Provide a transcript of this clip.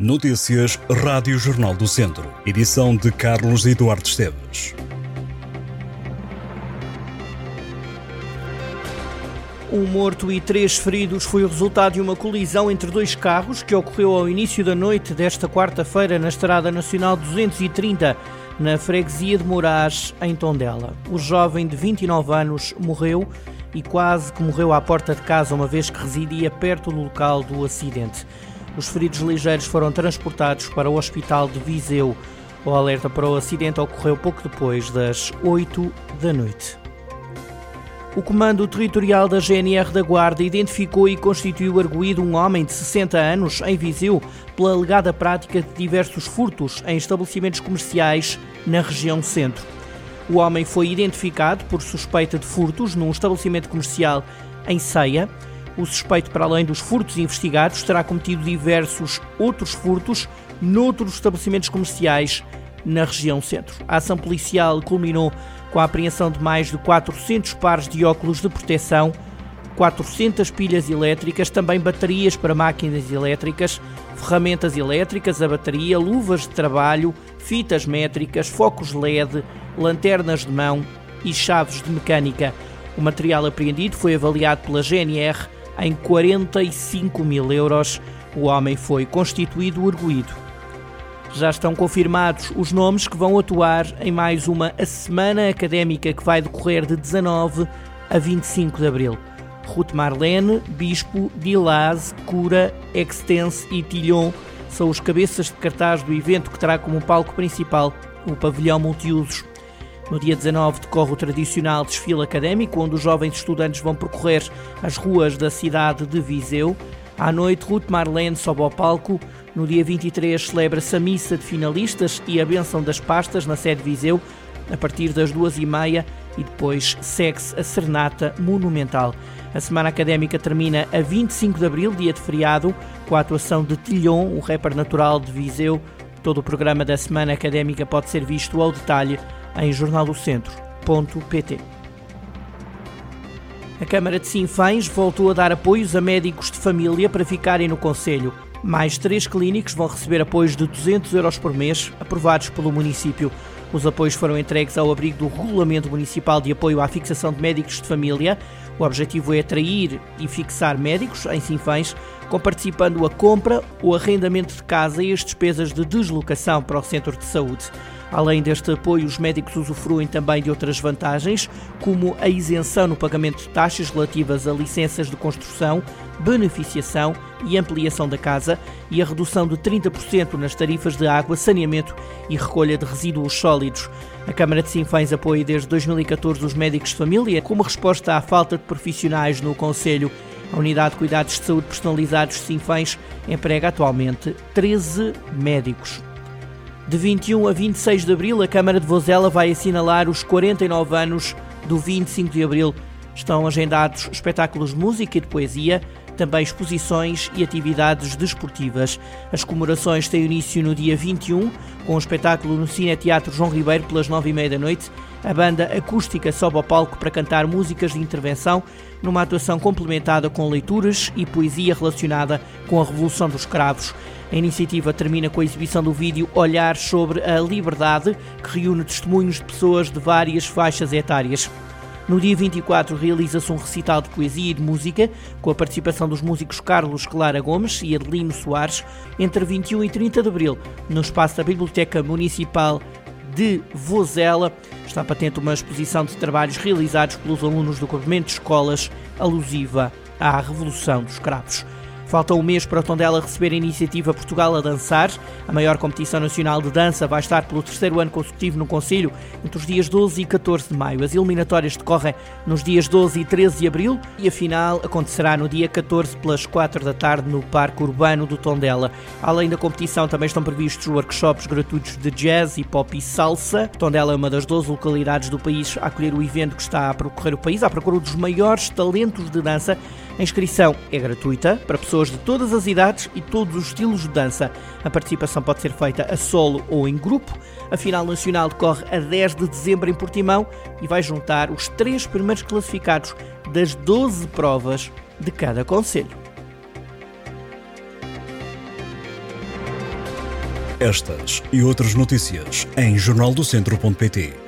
Notícias Rádio Jornal do Centro. Edição de Carlos Eduardo Esteves. Um morto e três feridos foi o resultado de uma colisão entre dois carros que ocorreu ao início da noite desta quarta-feira na Estrada Nacional 230, na freguesia de Moraes, em Tondela. O jovem de 29 anos morreu e quase que morreu à porta de casa, uma vez que residia perto do local do acidente. Os feridos ligeiros foram transportados para o Hospital de Viseu. O alerta para o acidente ocorreu pouco depois das 8 da noite. O Comando Territorial da GNR da Guarda identificou e constituiu arguído um homem de 60 anos em Viseu pela alegada prática de diversos furtos em estabelecimentos comerciais na região centro. O homem foi identificado por suspeita de furtos num estabelecimento comercial em Ceia o suspeito, para além dos furtos investigados, terá cometido diversos outros furtos noutros estabelecimentos comerciais na região centro. A ação policial culminou com a apreensão de mais de 400 pares de óculos de proteção, 400 pilhas elétricas, também baterias para máquinas elétricas, ferramentas elétricas a bateria, luvas de trabalho, fitas métricas, focos LED, lanternas de mão e chaves de mecânica. O material apreendido foi avaliado pela GNR em 45 mil euros. O homem foi constituído arguído. Já estão confirmados os nomes que vão atuar em mais uma semana académica que vai decorrer de 19 a 25 de abril. Ruth Marlene, Bispo, Dilaz, Cura, Extense e Tilhon são os cabeças de cartaz do evento que terá como palco principal o pavilhão multiusos. No dia 19 decorre o tradicional desfile académico, onde os jovens estudantes vão percorrer as ruas da cidade de Viseu. À noite, Ruth Marlene sobe ao palco. No dia 23 celebra-se a missa de finalistas e a benção das pastas na sede de Viseu, a partir das duas e meia, e depois segue-se a serenata monumental. A semana académica termina a 25 de abril, dia de feriado, com a atuação de Tilhon, o rapper natural de Viseu. Todo o programa da semana académica pode ser visto ao detalhe em jornaldocentro.pt. A Câmara de Sinfães voltou a dar apoios a médicos de família para ficarem no Conselho. Mais três clínicos vão receber apoios de 200 euros por mês, aprovados pelo município. Os apoios foram entregues ao abrigo do Regulamento Municipal de Apoio à Fixação de Médicos de Família. O objetivo é atrair e fixar médicos em Sinfães, comparticipando a compra, o arrendamento de casa e as despesas de deslocação para o centro de saúde. Além deste apoio, os médicos usufruem também de outras vantagens, como a isenção no pagamento de taxas relativas a licenças de construção, beneficiação e ampliação da casa e a redução de 30% nas tarifas de água, saneamento e recolha de resíduos sólidos. A Câmara de Sinfães apoia desde 2014 os médicos de família como resposta à falta de profissionais no Conselho. A Unidade de Cuidados de Saúde Personalizados de Sinfães emprega atualmente 13 médicos. De 21 a 26 de abril, a Câmara de Vozela vai assinalar os 49 anos do 25 de abril. Estão agendados espetáculos de música e de poesia, também exposições e atividades desportivas. As comemorações têm início no dia 21, com um espetáculo no Cine Teatro João Ribeiro pelas 9h30 da noite. A banda acústica sobe ao palco para cantar músicas de intervenção, numa atuação complementada com leituras e poesia relacionada com a Revolução dos Cravos. A iniciativa termina com a exibição do vídeo Olhar sobre a Liberdade, que reúne testemunhos de pessoas de várias faixas etárias. No dia 24 realiza-se um recital de poesia e de música, com a participação dos músicos Carlos Clara Gomes e Adelino Soares, entre 21 e 30 de abril, no espaço da Biblioteca Municipal de Vozela. Está patente uma exposição de trabalhos realizados pelos alunos do complemento de escolas alusiva à Revolução dos Cravos. Falta um mês para o Tondela receber a iniciativa Portugal a Dançar. A maior competição nacional de dança vai estar pelo terceiro ano consecutivo no Conselho entre os dias 12 e 14 de maio. As eliminatórias decorrem nos dias 12 e 13 de abril e a final acontecerá no dia 14 pelas 4 da tarde no Parque Urbano do Tondela. Além da competição, também estão previstos workshops gratuitos de jazz, hip hop e salsa. Tondela é uma das 12 localidades do país a acolher o evento que está a percorrer o país à procura dos maiores talentos de dança. A inscrição é gratuita para pessoas de todas as idades e todos os estilos de dança. A participação pode ser feita a solo ou em grupo. A final nacional decorre a 10 de dezembro em Portimão e vai juntar os três primeiros classificados das 12 provas de cada conselho. Estas e outras notícias em jornaldocentro.pt.